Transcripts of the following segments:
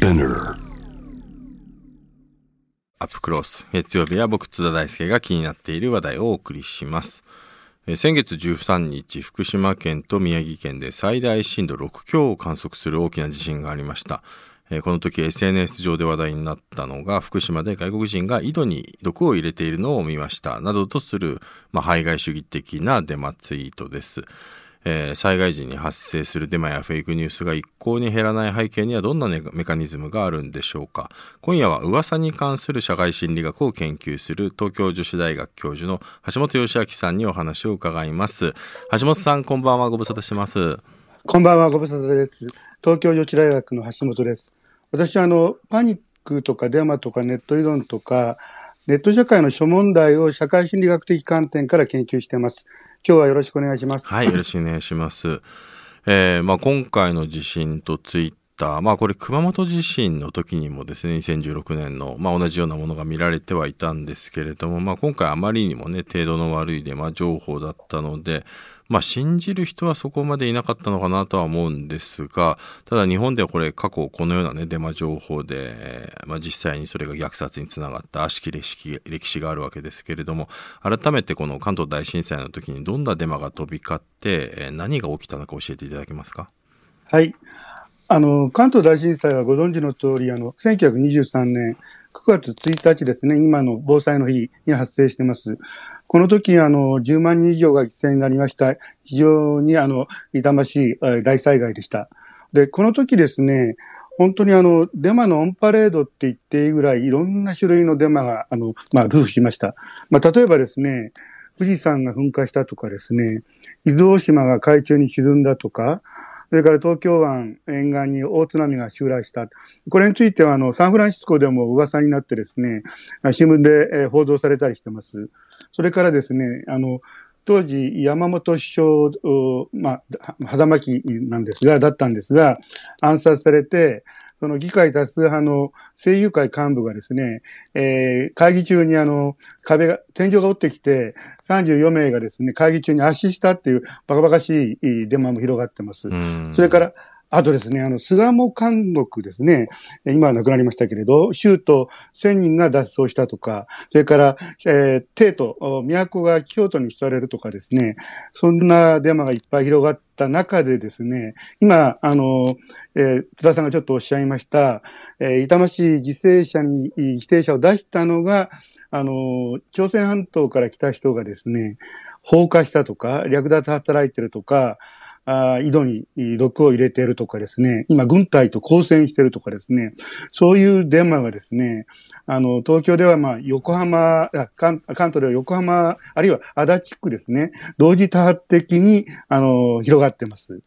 Spinner. アップクロス。月曜日は僕津田大輔が気になっている話題をお送りします。先月13日福島県と宮城県で最大震度6強を観測する大きな地震がありました。この時 SNS 上で話題になったのが福島で外国人が井戸に毒を入れているのを見ました。などとする、まあ、排外主義的なデマツイートです。えー災害時に発生するデマやフェイクニュースが一向に減らない背景にはどんなねメカニズムがあるんでしょうか？今夜は噂に関する社会心理学を研究する東京女子大学教授の橋本義明さんにお話を伺います橋本さんこんばんはご無沙汰しますこんばんは、ご無沙汰です。東京女子大学の橋本です。私はあの、パニックとかデマとかネット依存とか、ネット社会の諸問題を社会心理学的観点から研究しています。今日はよろしくお願いします。はいよろしくお願いしますえーまあ、今回の地震とツイッター、まあ、これ熊本地震の時にもですね2016年の、まあ、同じようなものが見られてはいたんですけれども、まあ、今回あまりにもね程度の悪いデマ情報だったので、まあ、信じる人はそこまでいなかったのかなとは思うんですがただ日本ではこれ過去このようなねデマ情報で、まあ、実際にそれが虐殺につながった悪しき歴史歴史があるわけですけれども改めてこの関東大震災の時にどんなデマが飛び交って、何が起きたのか教えていただけますか？はい。あの、関東大震災はご存知の通り、あの、1923年9月1日ですね、今の防災の日に発生しています。この時、あの、10万人以上が犠牲になりました。非常に、あの、痛ましい大災害でした。で、この時ですね、本当にあの、デマのオンパレードって言っていいぐらい、いろんな種類のデマが、あの、まあ、ルフしました。まあ、例えばですね、富士山が噴火したとかですね、伊豆大島が海中に沈んだとか、それから東京湾沿岸に大津波が襲来した。これについては、あの、サンフランシスコでも噂になってですね、新聞で報道されたりしてます。それからですね、あの、当時、山本首相、おまあ、肌巻なんですが、だったんですが、暗殺されて、その議会多数派の声優会幹部がですね、えー会議中にあの、壁が、天井が落ちてきて、34名がですね、会議中に圧死したっていうバカバカしいデマも広がってます。うんそれから、あとですね、あの、巣鴨監獄ですね。今は亡くなりましたけれど、州都1000人が脱走したとか、それから、えー、帝都、都が京都に移されるとかですね、そんなデマがいっぱい広がった中でですね、今、あの、えー、津田さんがちょっとおっしゃいました、えー痛ましい犠牲者に、犠牲者を出したのが、あの、朝鮮半島から来た人がですね、放火したとか、略奪働いてるとか、あー井戸に毒を入れているとかですね、今軍隊と交戦しているとかですね、そういうデマがですね、あの、東京ではまあ横浜、あ関関東では横浜、あるいは足立区ですね、同時多発的に、あの、広がってます。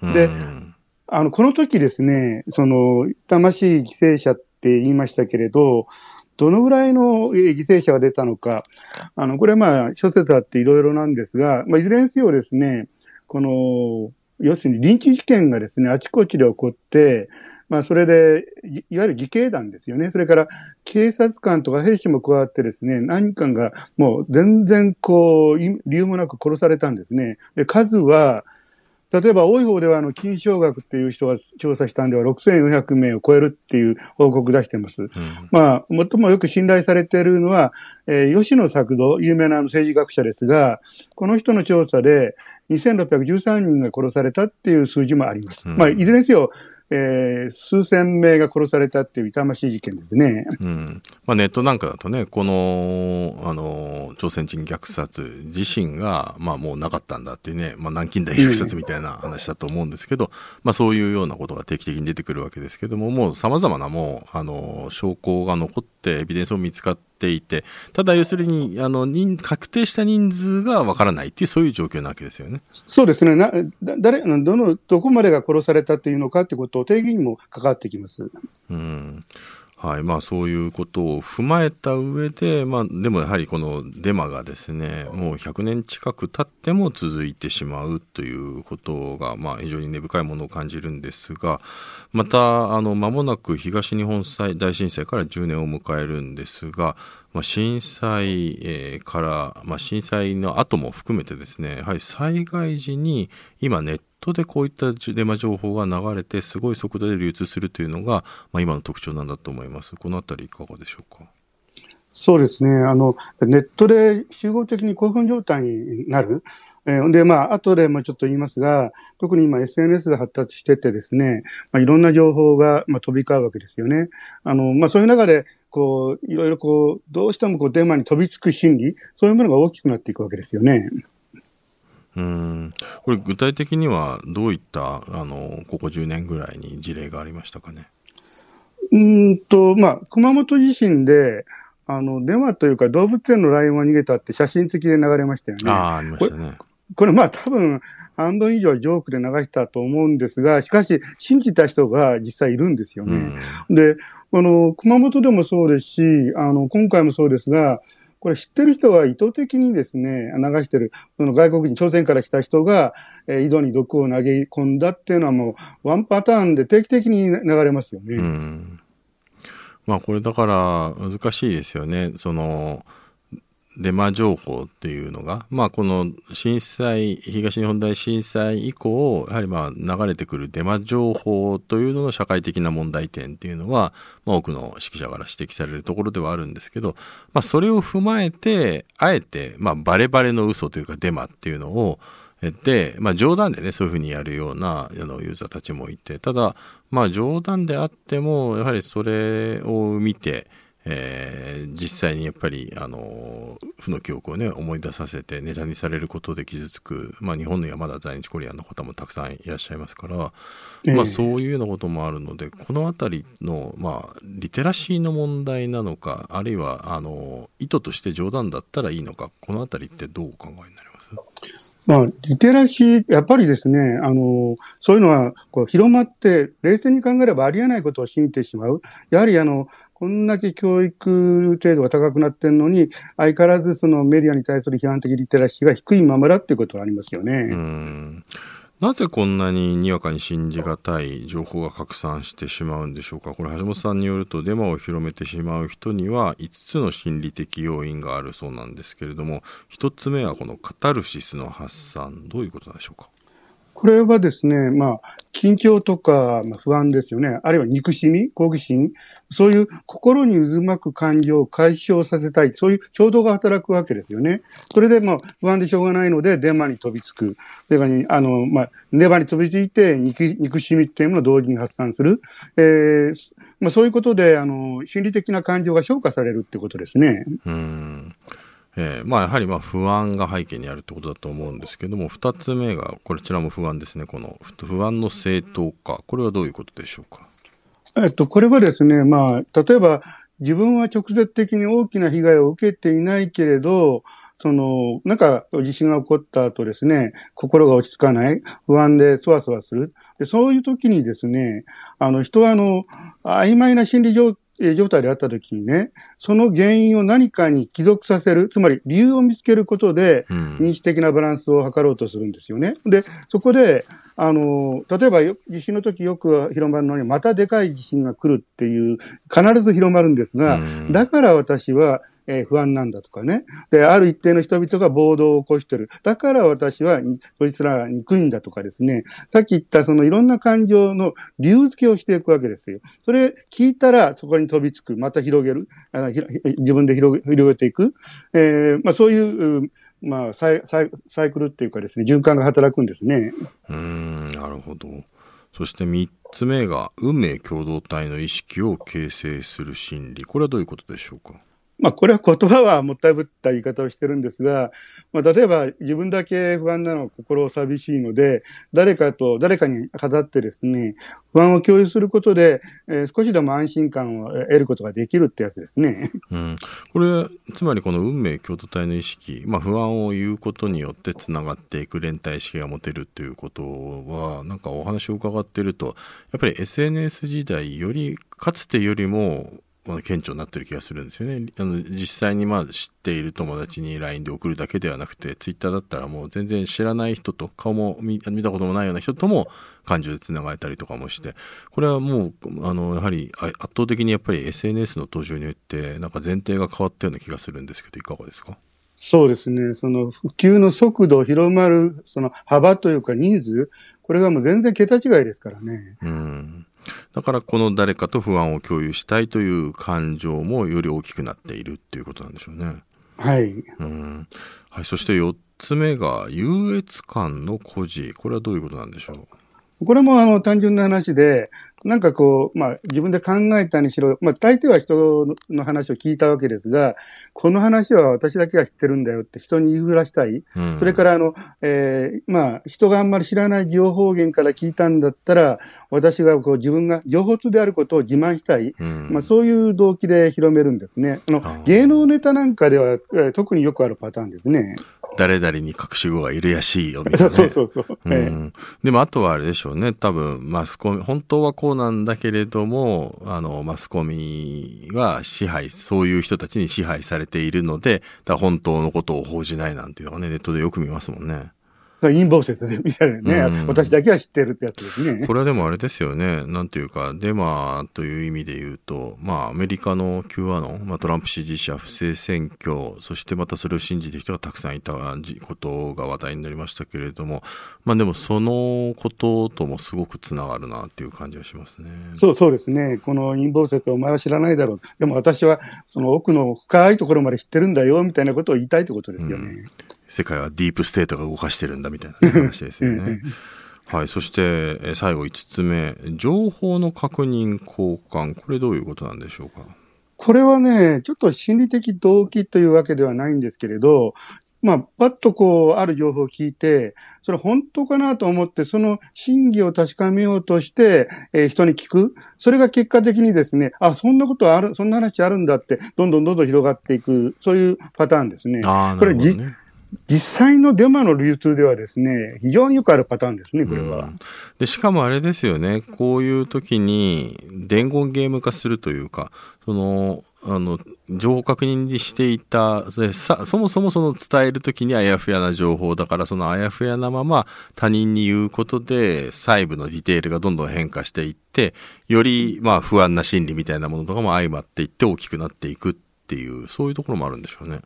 でうん。あの、この時ですね、その、痛ましい犠牲者って言いましたけれど、どのぐらいのえー犠牲者が出たのか、あの、これはまあ、諸説あっていろいろなんですが、まあ、いずれにせよですね、この、要するに臨時事件がですね、あちこちで起こって、まあ、それで、いいわゆる自警団ですよね。それから、警察官とか兵士も加わってですね、何人かがもう全然こう、い理由もなく殺されたんですね。で、数は、例えば多い方では、あの、金賞学っていう人が調査したんでは6400名を超えるっていう報告出してます。うんまあ、最もよく信頼されているのは、えー吉野作動、有名な政治学者ですが、この人の調査で2613人が殺されたっていう数字もあります。うんまあ、いずれにせよ、えー数千名が殺されたっていう痛ましい事件ですね。うんまあ、ネットなんかだとね、この、あの、朝鮮人虐殺自身が、まあもうなかったんだっていうね、まあ南京大虐殺みたいな話だと思うんですけど、まあそういうようなことが定期的に出てくるわけですけども、もう様々なもう、あの、証拠が残って、エビデンスも見つかっていて、ただ要するに、あの、人確定した人数がわからないっていう、そういう状況なわけですよね。そうですね。な、だ誰、どの、どこまでが殺されたっていうのかってことを定義にも関わってきます。うんはい。まあ、そういうことを踏まえた上で、まあ、でもやはりこのデマがですねもう100年近く経っても続いてしまうということが、まあ、非常に根深いものを感じるんですがまたあの間もなく東日本大震災から10年を迎えるんですが、まあ、震災、えーから、まあ、震災の後も含めてですねやはり災害時に今ネットトでこういったデマ情報が流れてすごい速度で流通するというのが、まあ、今の特徴なんだと思います。このあたりいかがでしょうか？そうですね。あの、ネットで集合的に興奮状態になる。えー、で、まあ、後でもちょっと言いますが、特に今 SNS が発達しててですね、まあ、いろんな情報が、まあ、飛び交うわけですよね。あの、まあ、そういう中で、こう、いろいろこう、どうしてもこう、デマに飛びつく心理、そういうものが大きくなっていくわけですよね。うんこれ具体的にはどういったあのここ10年ぐらいに事例がありましたかね？うんと、まあ、熊本地震で、あの、デマというか動物園のライオンが逃げたって写真付きで流れましたよね。ああ、ありましたね。これまあ多分半分以上ジョークで流したと思うんですが、しかし信じた人が実際いるんですよね。うん、で、この熊本でもそうですし、あの、今回もそうですが、これ知ってる人は意図的にですね、流してる、その外国人、朝鮮から来た人が、えー、井戸に毒を投げ込んだっていうのはもう、ワンパターンで定期的に流れますよね。うんまあこれだから難しいですよね。そのデマ情報っていうのが、まあこの震災、東日本大震災以降、やはりまあ流れてくるデマ情報というのの社会的な問題点っていうのは、まあ多くの指揮者から指摘されるところではあるんですけど、まあそれを踏まえて、あえて、まあバレバレの嘘というかデマっていうのを、で、まあ、冗談でねそういうふうにやるようなあのユーザーたちもいてただまあ冗談であってもやはりそれを見て、えー、実際にやっぱりあの負の記憶をね思い出させてネタにされることで傷つく、まあ、日本にはまだ在日コリアンの方もたくさんいらっしゃいますから、えー、まあ、そういうようなこともあるのでこの辺りの、まあ、リテラシーの問題なのかあるいはあの意図として冗談だったらいいのかこの辺りってどうお考えになります？まあ、リテラシー、やっぱりですね、あの、そういうのは、こう、広まって、冷静に考えればありえないことを信じてしまう。やはり、あの、こんだけ教育程度が高くなってるのに、相変わらずそのメディアに対する批判的リテラシーが低いままだっていうことはありますよね。うん。なぜこんなににわかに信じがたい情報が拡散してしまうんでしょうか？これ橋本さんによるとデマを広めてしまう人には5つの心理的要因があるそうなんですけれども1つ目はこのカタルシスの発散。どういうことなんでしょうか？これはですね、まあ、緊張とか、まあ、不安ですよね。あるいは憎しみ、好奇心。そういう心に渦巻く感情を解消させたい。そういう衝動が働くわけですよね。それで、まあ、不安でしょうがないので、電話に飛びつく。それから、あの、まあ、電話に飛びついて憎、しみっていうものを同時に発散する。えー、まあ、そういうことで、あの、心理的な感情が消化されるってことですね。うん。えー、まあやはりまあ不安が背景にあるってことだと思うんですけども2つ目がこちらも不安ですね。この不安の正当化。これはどういうことでしょうか？えっとこれはですねまあ例えば自分は直接的に大きな被害を受けていないけれどその、なんか地震が起こった後ですね、心が落ち着かない、不安でそわそわする。でそういう時にですね、あの人はあの、曖昧な心理状状態であったときにね、その原因を何かに帰属させる、つまり理由を見つけることで、認知的なバランスを図ろうとするんですよね。で、そこで、あの、例えば地震の時よく広まるのに、またでかい地震が来るっていう、必ず広まるんですが、だから私はえー、不安なんだとかね。で、ある一定の人々が暴動を起こしてる。だから私は、そいつらは憎いんだとかですね。さっき言ったそのいろんな感情の理由付けをしていくわけですよ。それ聞いたらそこに飛びつく。また広げる。あ自分で広げ広げていく。えー、まあそういう、まあサイサイサイクルっていうかですね、循環が働くんですね。うん、なるほど。そして3つ目が運命共同体の意識を形成する心理。これはどういうことでしょうか？まあ、これは言葉はもったいぶった言い方をしてるんですが、まあ、例えば自分だけ不安なの心寂しいので、誰かと、誰かに語ってですね、不安を共有することで、えー、少しでも安心感を得ることができるってやつですね。うん。これ、つまりこの運命共同体の意識、まあ、不安を言うことによってつながっていく連帯意識が持てるっていうことは、なんかお話を伺っていると、やっぱり SNS 時代より、かつてよりも、まあ、顕著になってる気がするんですよね。あの実際にまあ知っている友達に LINE で送るだけではなくて、Twitter だったらもう全然知らない人と、顔も見たこともないような人とも感情で繋がれたりとかもして、これはもう、あの、やはり圧倒的にやっぱり SNS の登場によって、なんか前提が変わったような気がするんですけど、いかがですか？そうですね。その普及の速度、広まる、その幅というか人数、これがもう全然桁違いですからね。うん。だからこの誰かと不安を共有したいという感情もより大きくなっているっていうことなんでしょうね。はい。うん。はい。そして4つ目が優越感の孤児。これはどういうことなんでしょう？これもあの単純な話で、なんかこう、まあ自分で考えたにしろ、まあ大抵は人の話を聞いたわけですが、この話は私だけが知ってるんだよって人に言いふらしたい。うん。それからあの、えーまあ人があんまり知らない情報源から聞いたんだったら、私がこう自分が情報通であることを自慢したい。うん、まあそういう動機で広めるんですね。あの芸能ネタなんかでは、えー特によくあるパターンですね。誰々に隠し子がいるやしいよみたいな、ね。そうそうそう。うええん、でもあとはあれでしょうね多分マスコミ本当はこうなんだけれどもあのマスコミは支配そういう人たちに支配されているのでだ本当のことを報じないなんていうのがねネットでよく見ますもんね。陰謀説でみたいなね、うん私だけは知ってるってやつですね。これはでもあれですよねなんていうかデマという意味で言うとまあアメリカの Q アノン、まあ、トランプ支持者不正選挙そしてまたそれを信じてる人がたくさんいたことが話題になりましたけれどもまあでもそのことともすごくつながるなっていう感じがしますね。そうそうですね。この陰謀説お前は知らないだろう。でも私はその奥の深いところまで知ってるんだよ、みたいなことを言いたいってことですよね。世界はディープステートが動かしてるんだみたいな話ですよね。はい。そして、えー最後5つ目。情報の確認交換。これどういうことなんでしょうか？これはね、ちょっと心理的動機というわけではないんですけれど、まあ、パッとこう、ある情報を聞いて、それ本当かなと思って、その真偽を確かめようとして、えー人に聞く。それが結果的にですね、あ、そんなことある、そんな話あるんだって、どんどんどんどん広がっていく、そういうパターンですね。ああ、なこれるほどね。実際のデマの流通ではですね、非常によくあるパターンですね、これは。うんで、しかもあれですよね。こういう時に伝言ゲーム化するというか、その、あの、情報確認にしていた、それさそもそもその伝える時にあやふやな情報だから、そのあやふやなまま他人に言うことで細部のディテールがどんどん変化していって、よりまあ不安な心理みたいなものとかも相まっていって大きくなっていくっていう、そういうところもあるんでしょうね。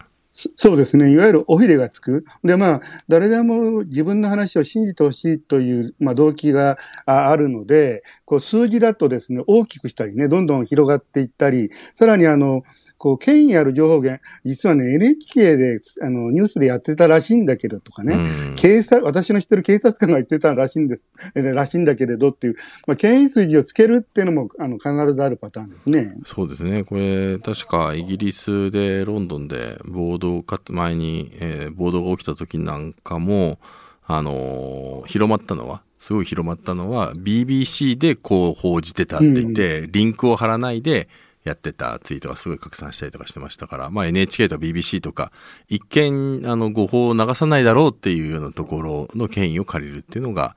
そうですね。いわゆるおひれがつく。で、まあ、誰でも自分の話を信じてほしいという、まあ、動機があるので、こう、数字だとですね、大きくしたりね、どんどん広がっていったり、さらにあの、こう、権威ある情報源、実はね、NHK で、あの、ニュースでやってたらしいんだけどとかね、うん。警察、私の知ってる警察官が言ってたらしいんです、えらしいんだけれどっていう、まあ、権威数字をつけるっていうのも、あの、必ずあるパターンですね。そうですね。これ、確かイギリスで、ロンドンで暴動か、前に、えー暴動が起きた時なんかも、あのー広まったのは、すごい広まったのは、BBC でこう報じてたって言って、リンクを貼らないでやってたツイートがすごい拡散したりとかしてましたから、まあ NHK とか BBC とか、一見、あの、誤報を流さないだろうっていうようなところの権威を借りるっていうのが、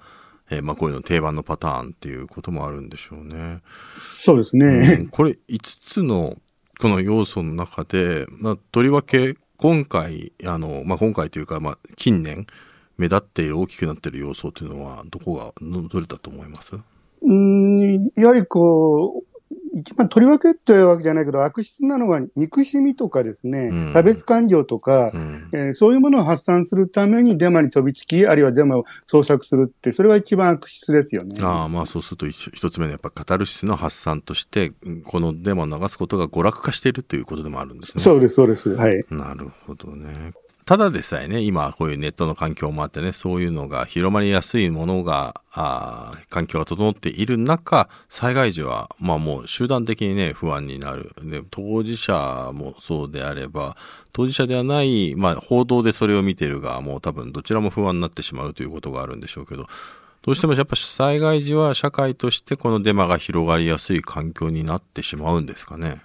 えーまあこういうの定番のパターンっていうこともあるんでしょうね。そうですね。うんこれ5つのこの要素の中で、まあ、とりわけ今回あの、まあ、今回というか、まあ、近年目立っている大きくなっている要素というのはどこがどどれだと思います？うん、やはりこう、一番取り分けっていうわけじゃないけど、悪質なのは憎しみとかですね、うん差別感情とか、うんえーそういうものを発散するためにデマに飛びつき、あるいはデマを創作するって、それが一番悪質ですよね。ああまあそうすると一一つ目のやっぱカタルシスの発散としてうんこのデマを流すことが娯楽化しているということでもあるんですね。そうです、そうです。はい。なるほどね。ただでさえね、今こういうネットの環境もあってね、そういうのが広まりやすいものが、あ環境が整っている中、災害時は、まあもう集団的にね、不安になる。で、当事者もそうであれば、当事者ではない、まあ報道でそれを見てる側もう多分どちらも不安になってしまうということがあるんでしょうけど、どうしてもやっぱ災害時は社会としてこのデマが広がりやすい環境になってしまうんですかね。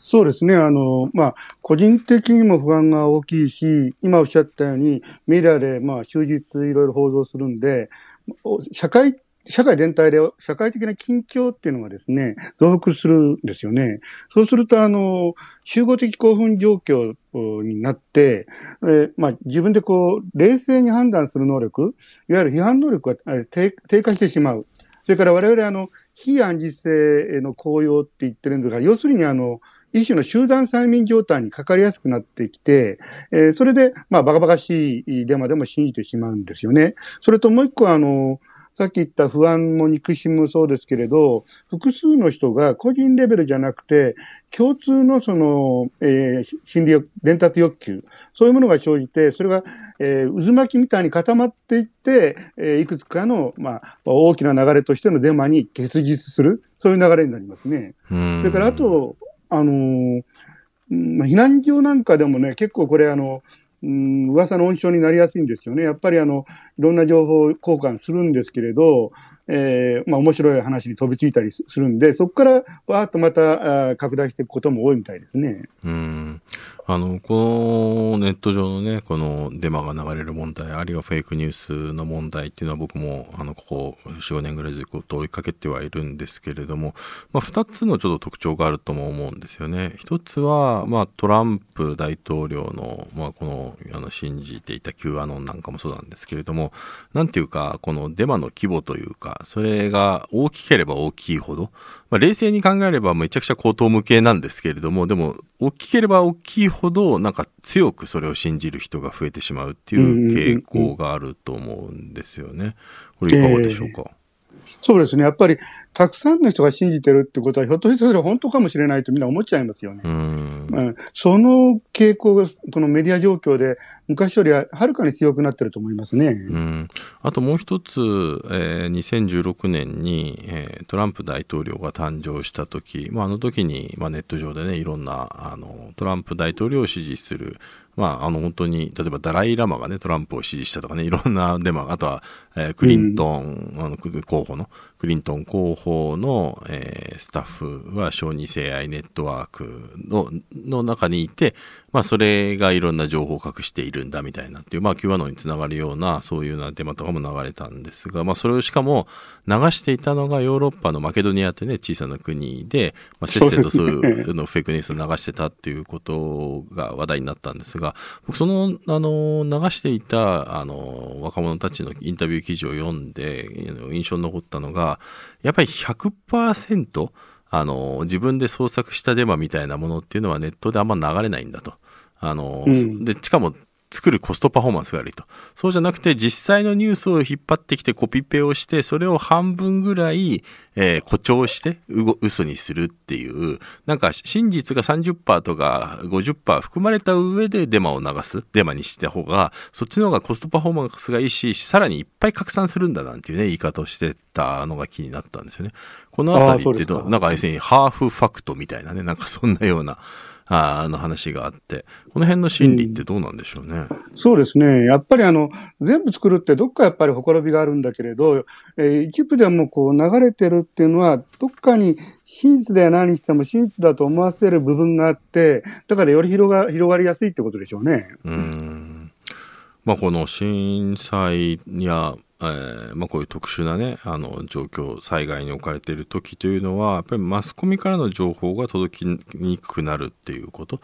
そうですね。あの、まあ、個人的にも不安が大きいし、今おっしゃったように、メディアで、まあ、終日いろいろ報道するんで、社会、社会全体で社会的な緊張っていうのがですね、増幅するんですよね。そうすると、あの、集合的興奮状況になって、えまあ、自分でこう、冷静に判断する能力、いわゆる批判能力が低低下してしまう。それから我々、あの、非暗示性への効用って言ってるんですが、要するにあの、一種の集団催眠状態にかかりやすくなってきて、えー、それで、まあ、バカバカしいデマでも信じてしまうんですよね。それともう一個、あの、さっき言った不安も憎しみもそうですけれど、複数の人が個人レベルじゃなくて、共通のその、えー、心理欲、伝達欲求、そういうものが生じて、それが、えー、渦巻きみたいに固まっていって、えー、いくつかの、まあ、大きな流れとしてのデマに結実する、そういう流れになりますね。それから、あと、あのー、避難所なんかでもね、結構これあの、うん、噂の温床になりやすいんですよね。やっぱりあの、いろんな情報交換するんですけれど、えー、まあ面白い話に飛びついたりするんで、そこからわーっとまた拡大していくことも多いみたいですね。うん。あの、このネット上のね、このデマが流れる問題、あるいはフェイクニュースの問題っていうのは僕も、あの、ここ4、5年ぐらいずっと追いかけてはいるんですけれども、まあ二つのちょっと特徴があるとも思うんですよね。一つは、まあトランプ大統領の、まあこの、あの、信じていた Q アノンなんかもそうなんですけれども、なんていうか、このデマの規模というか、それが大きければ大きいほど、まあ、冷静に考えればめちゃくちゃ高等無形なんですけれども、でも、大きければ大きいほど、なんか強くそれを信じる人が増えてしまうっていう傾向があると思うんですよね。これいかがでしょうか、えーそうですね。やっぱり、たくさんの人が信じてるってことは、ひょっとしてそれ本当かもしれないとみんな思っちゃいますよね。うん、その傾向が、このメディア状況で、昔よりははるかに強くなってると思いますね。うん、あともう一つ、えー、2016年に、えー、トランプ大統領が誕生した時、まあ、あの時に、まあ、ネット上でね、いろんな、あの、トランプ大統領を支持する、まあ、あの、本当に、例えばダライ・ラマがね、トランプを支持したとかね、いろんなデマ、あとは、えー、クリントン、うん、あの、候補の、クリントン広報の、えー、スタッフは小児性愛ネットワーク、の中にいて、まあ、それがいろんな情報を隠しているんだみたいなっていう、まあ、Q アノンにつながるような、そういうようなデマとかも流れたんですが、まあ、それをしかも流していたのがヨーロッパのマケドニアってね、小さな国で、まあ、せっせとそういうのフェイクニュースを流してたっていうことが話題になったんですが、僕、その、あの、流していた、あの、若者たちのインタビュー記事を読んで、印象に残ったのが、やっぱり100%、あの、自分で創作したデマみたいなものっていうのはネットであんま流れないんだと。あの、うん、で、しかも作るコストパフォーマンスが悪いと。そうじゃなくて、実際のニュースを引っ張ってきてコピペをして、それを半分ぐらい、えー、誇張して、う嘘にするっていう、なんか真実が30%とか50%含まれた上でデマを流す、デマにした方が、そっちの方がコストパフォーマンスがいいし、さらにいっぱい拡散するんだなんていうね、言い方をしてたのが気になったんですよね。このあたりってど、なんか要するにハーフファクトみたいなね、なんかそんなような、あの話があって、この辺の心理ってどうなんでしょうね？うん、そうですね。やっぱりあの、全部作るってどっかやっぱりほころびがあるんだけれど、えー、一部でもこう流れてるっていうのは、どっかに真実で何しても真実だと思わせる部分があって、だからより広が広がりやすいってことでしょうね。うん。まあこの震災やえー、まあ、こういう特殊なね、あの、状況、災害に置かれている時というのは、やっぱりマスコミからの情報が届きにくくなるっていうこと、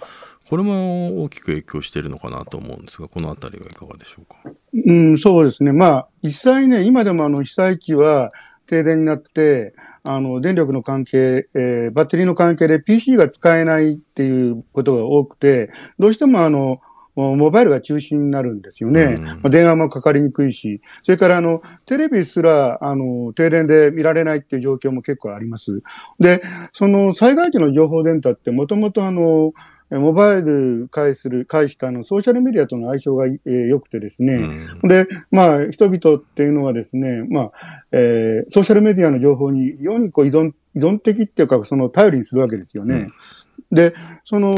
これも大きく影響しているのかなと思うんですが、このあたりはいかがでしょうか？うん、そうですね。まあ、実際ね、今でもあの、被災地は停電になって、あの、電力の関係、えー、バッテリーの関係で PC が使えないっていうことが多くて、どうしてもあの、モバイルが中心になるんですよね。うん、電話もかかりにくいし、それからあの、テレビすら、あの、停電で見られないっていう状況も結構あります。で、その災害時の情報伝達ってもともとあの、モバイル介する、介したの、ソーシャルメディアとの相性が良、えー、くてですね、うん、で、まあ、人々っていうのはですね、まあ、えー、ソーシャルメディアの情報に非常にこう依存、依存的っていうか、その頼りにするわけですよね。うんで、その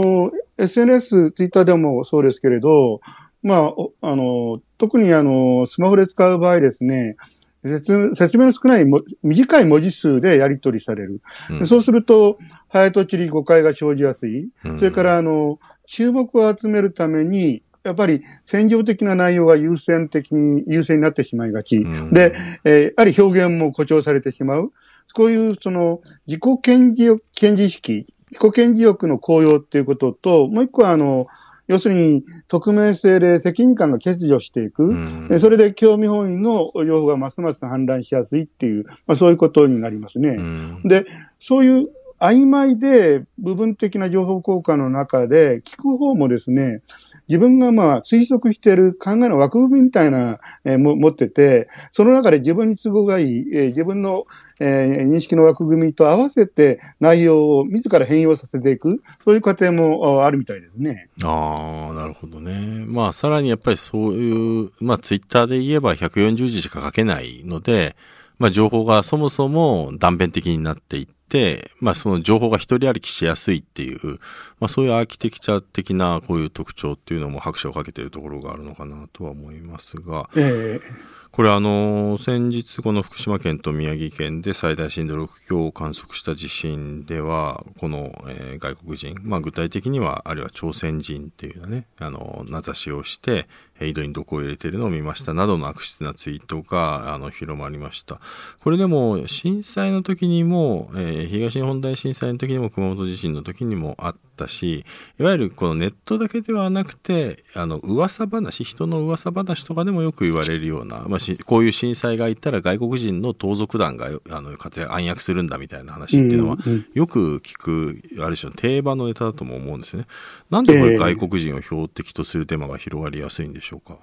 SNS、ツイッターでもそうですけれど、まあ、あの、特にあの、スマホで使う場合ですね、説説明の少ないも短い文字数でやり取りされる。うん、そうすると、早とちり誤解が生じやすい。うん、それから、あの、注目を集めるために、やっぱり戦場的な内容が優先的に、優先になってしまいがち。うん、で、えー、やはり表現も誇張されてしまう。こういう、その、自己顕示、顕示意識自己顕示欲の高揚っていうことと、もう一個はあの、要するに、匿名性で責任感が欠如していく。うん、それで興味本位の情報がますます氾濫しやすいっていう、まあそういうことになりますね。うん、で、そういう曖昧で部分的な情報交換の中で、聞く方もですね、自分がまあ推測している考えの枠組みみたいな、えー、も持ってて、その中で自分に都合がいい、えー、自分の、えー、認識の枠組みと合わせて内容を自ら変容させていく、そういう過程もあるみたいですね。ああ、なるほどね。まあ、さらにやっぱりそういう、まあ、ツイッターで言えば140字しか書けないので、まあ、情報がそもそも断片的になっていって、まあ、その情報が一人歩きしやすいっていう、まあ、そういうアーキテクチャ的なこういう特徴っていうのも拍手をかけているところがあるのかなとは思いますが、えーこれあの、先日この福島県と宮城県で最大震度6強を観測した地震では、この、えー、外国人、まあ具体的には、あるいは朝鮮人っていうね、あの、名指しをして、井戸に毒を入れているのを見ましたなどの悪質なツイートがあの広まりました。これでも震災の時にも、えー、東日本大震災の時にも熊本地震の時にもあったし、いわゆるこのネットだけではなくて、あの噂話、人の噂話とかでもよく言われるような、まあ、こういう震災がいったら外国人の盗賊団があの活躍暗躍するんだみたいな話っていうのは、よく聞く、ある種の定番のネタだとも思うんですね。なんでこれ外国人を標的とするテーマが広がりやすいんでしょう？しょうか？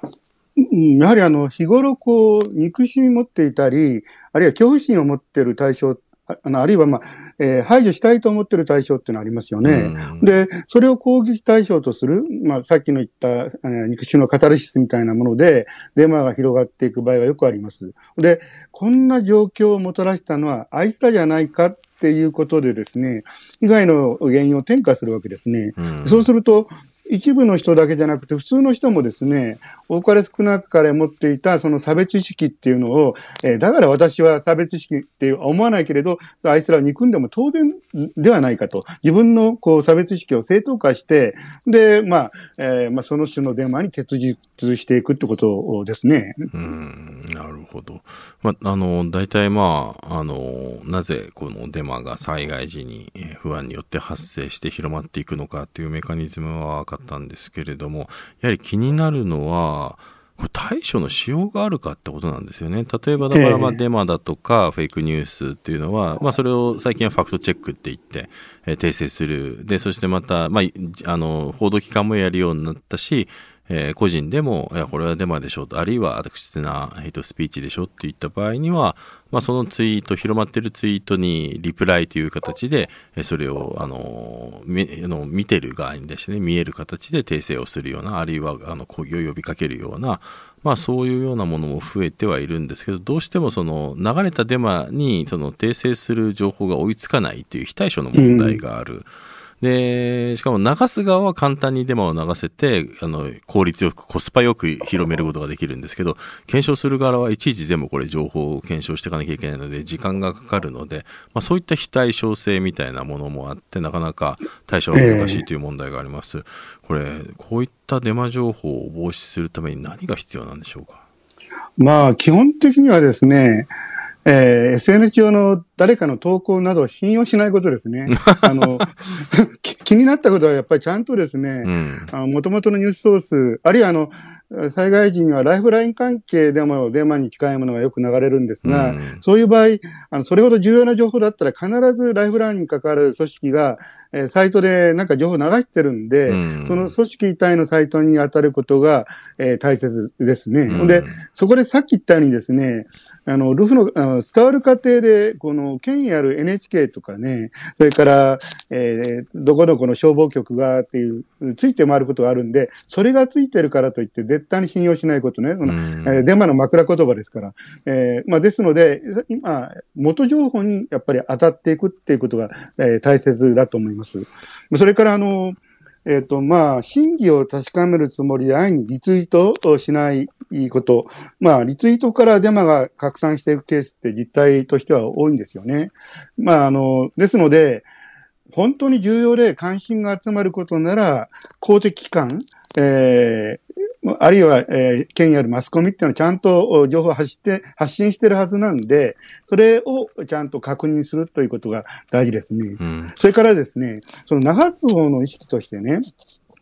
やはりあの、日頃こう、憎しみ持っていたり、あるいは恐怖心を持っている対象、あのあるいはまあ、えー、排除したいと思っている対象っていうのはありますよね。で、それを攻撃対象とする、まあ、さっきの言った、えー、憎しみのカタルシスみたいなもので、デマが広がっていく場合がよくあります。で、こんな状況をもたらしたのは、あいつらじゃないかっていうことでですね、被害の原因を転嫁するわけですね。そうすると、一部の人だけじゃなくて、普通の人もですね、多かれ少なかれ持っていたその差別意識っていうのを、えー、だから私は差別意識って思わないけれど、あいつらを憎んでも当然ではないかと。自分のこう差別意識を正当化して、で、まあ、えー、まあ、その種のデマに結実していくってことですね。うん、なるほど。まあ、あの、大体まあ、あの、なぜこのデマが災害時に不安によって発生して広まっていくのかっていうメカニズムはかったんですけれども、やはり気になるのは、これ対処のしようがあるかってことなんですよね。例えばだからまあデマだとかフェイクニュースっていうのは、まあそれを最近はファクトチェックって言って、え訂正する。で、そしてまた、まあ、あの、報道機関もやるようになったし、えー、個人でも、いや、これはデマでしょうと、あるいは悪質なヘイトスピーチでしょって言った場合には、まあ、そのツイート、広まってるツイートにリプライという形で、それを、あの、みあの見てる側にですね、見える形で訂正をするような、あるいは、あの、抗議を呼びかけるような、まあそういうようなものも増えてはいるんですけど、どうしてもその流れたデマにその訂正する情報が追いつかないという非対称の問題がある。うんで、しかも流す側は簡単にデマを流せて、あの、効率よく、コスパよく広めることができるんですけど、検証する側はいちいち全部これ情報を検証していかなきゃいけないので、時間がかかるので、まあそういった非対称性みたいなものもあって、なかなか対処が難しいという問題があります。これ、こういったデマ情報を防止するために何が必要なんでしょうか？まあ、基本的にはですね、えー、SNS 上の誰かの投稿などを信用しないことですね。あの、気になったことはやっぱりちゃんとですね、もともとのニュースソース、あるいはあの、災害時にはライフライン関係でもデマに近いものがよく流れるんですが、うん、そういう場合、あの、それほど重要な情報だったら必ずライフラインに関わる組織が、えー、サイトでなんか情報を流してるんで、うん、その組織体のサイトに当たることが、えー、大切ですね。うん、で、そこでさっき言ったようにですね、あの、ルフの、あの伝わる過程で、この、権威ある NHK とかね、それから、えー、どこどこの消防局がっていう、ついて回ることがあるんで、それがついてるからといって、絶対に信用しないことね、その、えー、デマの枕言葉ですから。えー、まあ、ですので、今、元情報にやっぱり当たっていくっていうことが、えー、大切だと思います。それから、あの、えっ、ー、と、まあ、真偽を確かめるつもりで安易にリツイートをしないこと。まあ、リツイートからデマが拡散していくケースって実態としては多いんですよね。まあ、あの、ですので、本当に重要で関心が集まることなら、公的機関、えー、あるいは、えー、権威あるマスコミっていうのはちゃんと情報を発して、発信してるはずなんで、それをちゃんと確認するということが大事ですね。うん、それからですね、その長津方の意識としてね、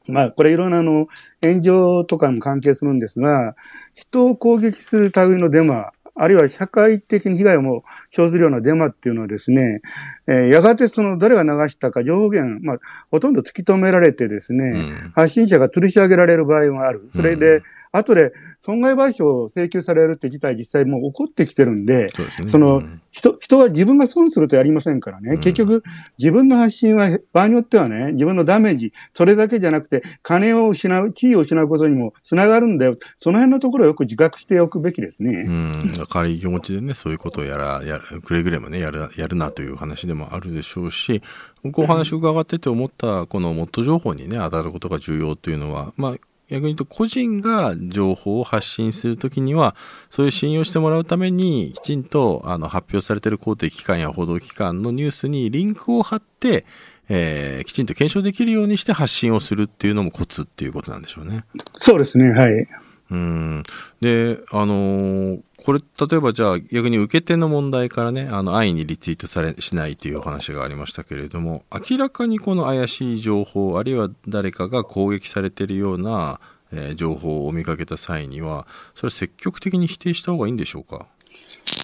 まあ、これいろんなあの、炎上とかも関係するんですが、人を攻撃する類のデマあるいは社会的に被害をも生ずるようなデマっていうのはですね、えー、やがてその誰が流したか情報源、まあ、ほとんど突き止められてですね、うん、発信者が吊るし上げられる場合もある。それで、後で損害賠償を請求されるって事態実際もう起こってきてるんで、そ、ね、その、人、人は自分が損するとやりませんからね、うん、結局自分の発信は場合によってはね、自分のダメージ、それだけじゃなくて金を失う、地位を失うことにもつながるんだよ。その辺のところをよく自覚しておくべきですね。うん。軽い気持ちでね、そういうことをやら、やる、くれぐれもね、やる、やるなという話でもあるでしょうし、僕お話伺ってて思った、このモット情報にね、当たることが重要というのは、まあ、逆に言うと個人が情報を発信するときには、そういう信用してもらうために、きちんとあの発表されている公的機関や報道機関のニュースにリンクを貼って、えー、きちんと検証できるようにして発信をするっていうのもコツっていうことなんでしょうね。そうですね、はい。うん。で、あのー、これ、例えばじゃあ逆に受け手の問題からね、あの、安易にリツイートされ、しないという話がありましたけれども、明らかにこの怪しい情報、あるいは誰かが攻撃されているような、えー、情報を見かけた際には、それ積極的に否定した方がいいんでしょうか？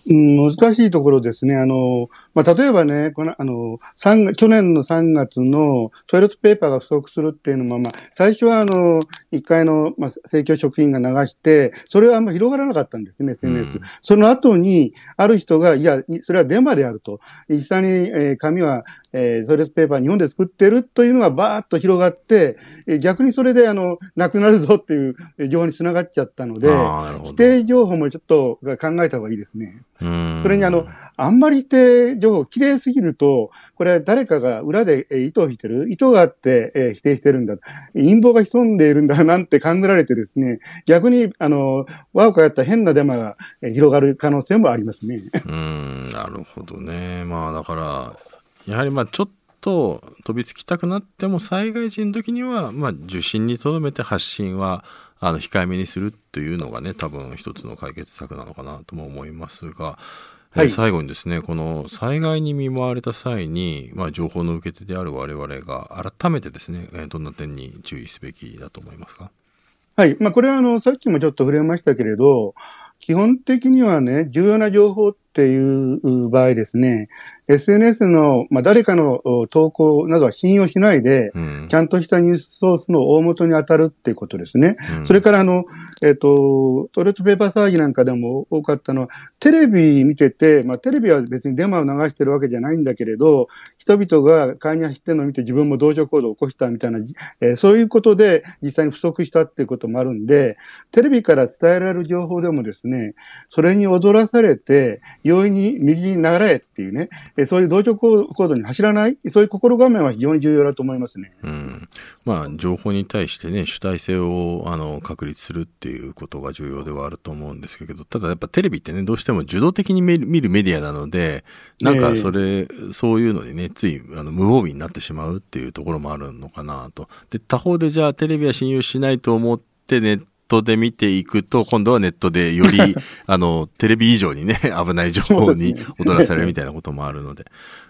うん、難しいところですね。あの、まあ、例えばね、この、あの、3去年の3月のトイレットペーパーが不足するっていうのも、まあ、最初はあの、1階の、まあ、政教職員が流して、それはあんま広がらなかったんですね、SNS。うん、その後に、ある人が、いや、それはデマであると。実際に、えー、紙は、えー、トイレットペーパー日本で作ってるというのがバーッと広がって、えー、逆にそれで、あの、なくなるぞっていう情報につながっちゃったので、否定情報もちょっと考えた方がいいですね。それにあの、あんまり否定情報綺麗すぎると、これは誰かが裏で糸を引いてる、糸があって、えー、否定してるんだ。陰謀が潜んでいるんだなんて考えられてですね、逆に、あの、和をかやった変なデマが広がる可能性もありますね。うん、なるほどね。まあだから、やはりまあちょっと飛びつきたくなっても災害時の時には、まあ受信にとどめて発信は、あの控えめにするというのがね多分一つの解決策なのかなとも思いますが、はい、最後にですねこの災害に見舞われた際に、まあ、情報の受け手である我々が改めてですねどんな点に注意すべきだと思いますか？はい。まあ、これはあの、さっきもちょっと触れましたけれど、基本的にはね、重要な情報っていう場合ですね、SNS の、まあ、誰かの投稿などは信用しないで、うん、ちゃんとしたニュースソースの大元に当たるっていうことですね。うん、それから、あの、えっ、ー、と、トレットペーパー騒ぎなんかでも多かったのは、テレビ見てて、まあ、テレビは別にデマを流してるわけじゃないんだけれど、人々が買いに走ってるのを見て自分も同情行動を起こしたみたいな、えー、そういうことで実際に不足したっていうこともあるんで、テレビから伝えられる情報でもですね、それに踊らされて、容易に右に流れっていうね、えそういう同調行動に走らない、そういう心構えは非常に重要だと思いますね。うん。まあ、情報に対してね、主体性をあの確立するっていうことが重要ではあると思うんですけど、ただやっぱテレビってね、どうしても受動的に見るメディアなので、なんかそれ、えー、そういうのでね、ついあの無防備になってしまうっていうところもあるのかなと。で、他方でじゃあテレビは信用しないと思ってネットで見ていくと、今度はネットでより、あの、テレビ以上にね、危ない情報に踊らされるみたいなこともあるので、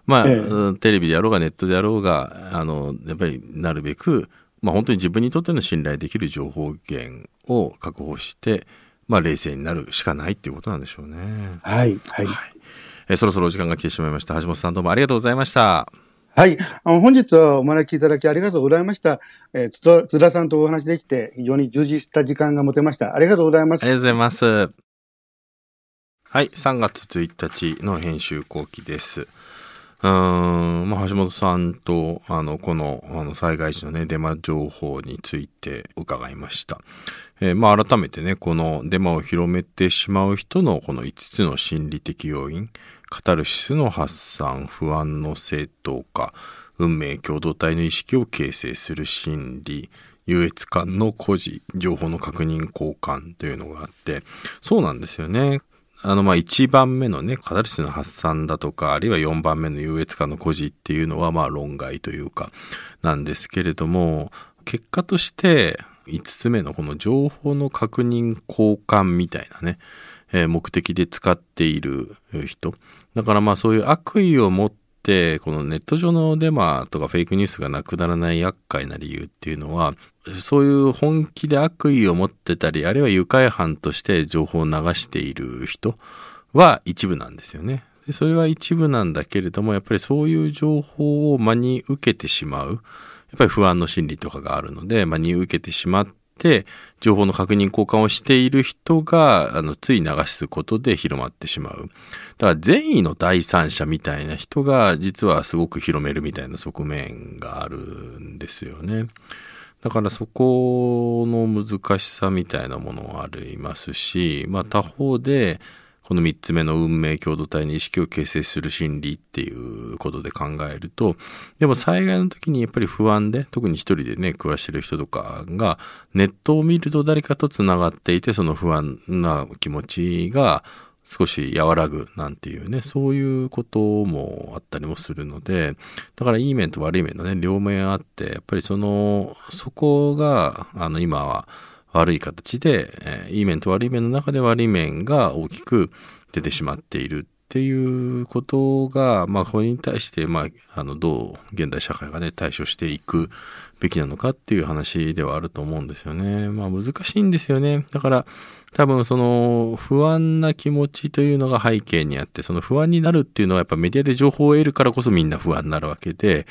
まあ、ええ、テレビであろうがネットであろうが、あの、やっぱりなるべく、まあ本当に自分にとっての信頼できる情報源を確保して、まあ冷静になるしかないっていうことなんでしょうね。はい。はい。はい、えそろそろお時間が来てしまいました。橋本さんどうもありがとうございました。はい。本日はお招きいただきありがとうございました。えー、津田さんとお話できて非常に充実した時間が持てました。ありがとうございます。ありがとうございます。はい。3月1日の編集後期です。まあ、橋本さんと、あの、この、あの、災害時のね、デマ情報について伺いました。えー、まあ、改めてね、このデマを広めてしまう人のこの5つの心理的要因、カタルシスの発散、不安の正当化、運命共同体の意識を形成する心理、優越感の孤児、情報の確認交換というのがあって、そうなんですよね。あの、ま、1番目のね、カタルシスの発散だとか、あるいは4番目の優越感の孤児っていうのは、まあ、論外というか、なんですけれども、結果として、5つ目のこの情報の確認交換みたいなね、目的で使っている人。だからまあそういう悪意を持って、このネット上のデマとかフェイクニュースがなくならない厄介な理由っていうのは、そういう本気で悪意を持ってたり、あるいは愉快犯として情報を流している人。は一部なんですよね。でそれは一部なんだけれども、やっぱりそういう情報を真に受けてしまう。やっぱり不安の心理とかがあるので、真に受けてしまって、情報の確認交換をしている人が、あの、つい流すことで広まってしまう。だから善意の第三者みたいな人が、実はすごく広めるみたいな側面があるんですよね。だからそこの難しさみたいなものはありますし、まあ他方で、この3つ目の運命共同体に意識を形成する心理っていうことで考えると、でも災害の時にやっぱり不安で、特に一人でね、暮らしてる人とかが、ネットを見ると誰かと繋がっていて、その不安な気持ちが少し和らぐなんていうね、そういうこともあったりもするので、だからいい面と悪い面のね、両面あって、やっぱりその、そこが、あの、今は、悪い形で、えー、いい面と悪い面の中で悪い面が大きく出てしまっているっていうことが、まあ、これに対して、まあ、あの、どう現代社会がね、対処していくべきなのかっていう話ではあると思うんですよね。まあ、難しいんですよね。だから、多分その不安な気持ちというのが背景にあって、その不安になるっていうのはやっぱメディアで情報を得るからこそみんな不安になるわけで、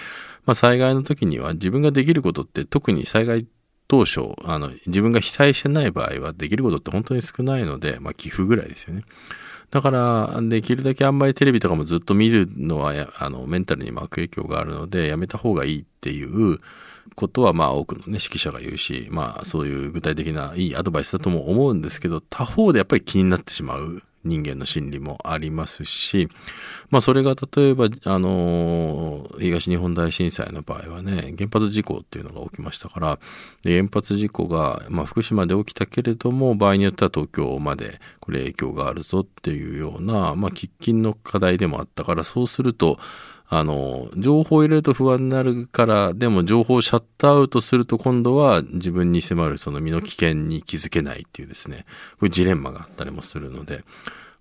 まあ災害の時には自分ができることって特に災害当初、あの、自分が被災してない場合はできることって本当に少ないので、まあ寄付ぐらいですよね。だから、できるだけあんまりテレビとかもずっと見るのは、あの、メンタルにも悪影響があるので、やめた方がいいっていうことは、まあ多くのね、指揮者が言うし、まあそういう具体的ないいアドバイスだとも思うんですけど、他方でやっぱり気になってしまう人間の心理もありますし、まあそれが例えば、あの、東日本大震災の場合はね、原発事故っていうのが起きましたから、で原発事故が、まあ福島で起きたけれども、場合によっては東京までこれ影響があるぞっていうような、まあ喫緊の課題でもあったから、そうすると、あの、情報を入れると不安になるから、でも情報をシャットアウトすると今度は自分に迫るその身の危険に気づけないっていうですね、こういうジレンマがあったりもするので、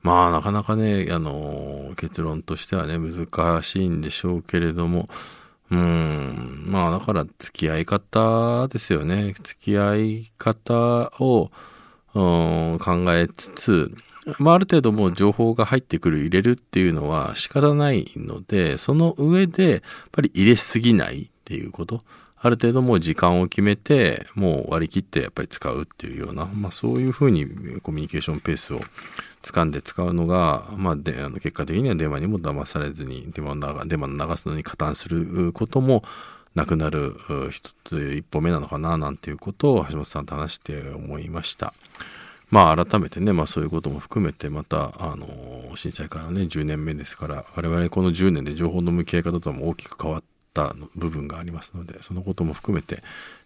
まあなかなかね、あの、結論としてはね、難しいんでしょうけれども、うん、まあだから付き合い方ですよね。付き合い方を、考えつつ、まあ、ある程度もう情報が入ってくる入れるっていうのは仕方ないので、その上で、やっぱり入れすぎないっていうこと。ある程度もう時間を決めて、もう割り切ってやっぱり使うっていうような、まあそういうふうにコミュニケーションペースを掴んで使うのが、まあで、あの結果的には電話にも騙されずに、電話の電話の流すのに加担することもなくなる一つ一歩目なのかななんていうことを橋本さんと話して思いました。まあ改めてね、まあそういうことも含めてまた、あの、震災からね、10年目ですから、我々この10年で情報の向き合い方とも大きく変わった部分がありますので、そのことも含めて、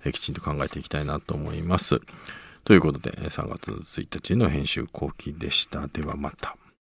えきちんと考えていきたいなと思います。ということで、3月1日の編集後期でした。ではまた。